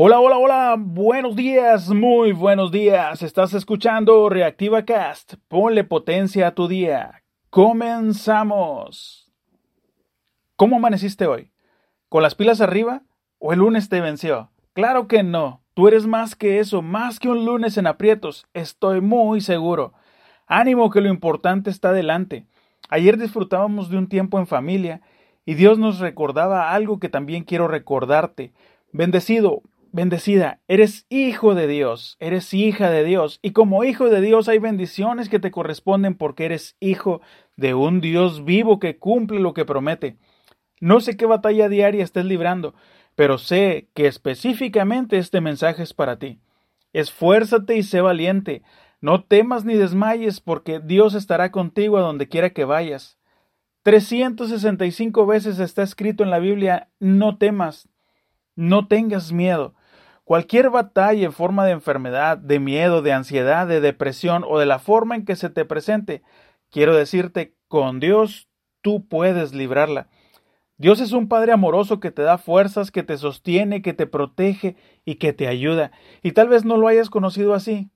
Hola, hola, hola, buenos días, muy buenos días. Estás escuchando Reactiva Cast. Ponle potencia a tu día. Comenzamos. ¿Cómo amaneciste hoy? ¿Con las pilas arriba? ¿O el lunes te venció? Claro que no. Tú eres más que eso, más que un lunes en aprietos. Estoy muy seguro. Ánimo que lo importante está delante. Ayer disfrutábamos de un tiempo en familia y Dios nos recordaba algo que también quiero recordarte. Bendecido, Bendecida, eres hijo de Dios, eres hija de Dios, y como hijo de Dios hay bendiciones que te corresponden porque eres hijo de un Dios vivo que cumple lo que promete. No sé qué batalla diaria estés librando, pero sé que específicamente este mensaje es para ti. Esfuérzate y sé valiente. No temas ni desmayes, porque Dios estará contigo a donde quiera que vayas. 365 veces está escrito en la Biblia, no temas, no tengas miedo. Cualquier batalla en forma de enfermedad, de miedo, de ansiedad, de depresión o de la forma en que se te presente, quiero decirte, con Dios tú puedes librarla. Dios es un Padre amoroso que te da fuerzas, que te sostiene, que te protege y que te ayuda. Y tal vez no lo hayas conocido así.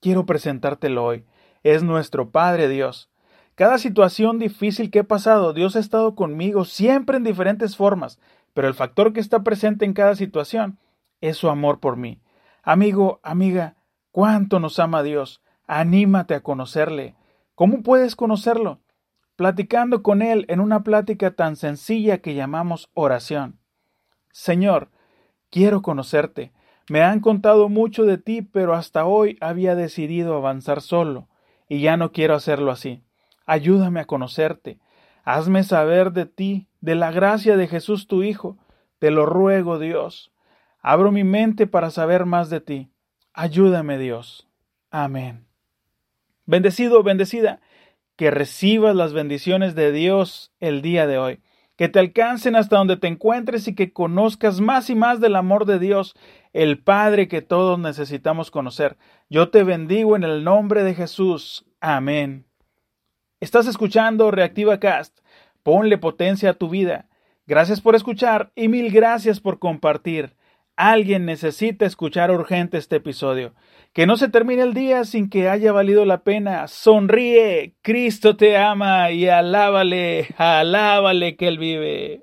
Quiero presentártelo hoy. Es nuestro Padre Dios. Cada situación difícil que he pasado, Dios ha estado conmigo siempre en diferentes formas, pero el factor que está presente en cada situación es su amor por mí. Amigo, amiga, cuánto nos ama Dios. Anímate a conocerle. ¿Cómo puedes conocerlo? Platicando con Él en una plática tan sencilla que llamamos oración. Señor, quiero conocerte. Me han contado mucho de ti, pero hasta hoy había decidido avanzar solo, y ya no quiero hacerlo así. Ayúdame a conocerte. Hazme saber de ti, de la gracia de Jesús tu Hijo. Te lo ruego, Dios. Abro mi mente para saber más de ti. Ayúdame Dios. Amén. Bendecido, bendecida, que recibas las bendiciones de Dios el día de hoy, que te alcancen hasta donde te encuentres y que conozcas más y más del amor de Dios, el Padre que todos necesitamos conocer. Yo te bendigo en el nombre de Jesús. Amén. Estás escuchando Reactiva Cast. Ponle potencia a tu vida. Gracias por escuchar y mil gracias por compartir. Alguien necesita escuchar urgente este episodio. Que no se termine el día sin que haya valido la pena. Sonríe, Cristo te ama y alábale, alábale que Él vive.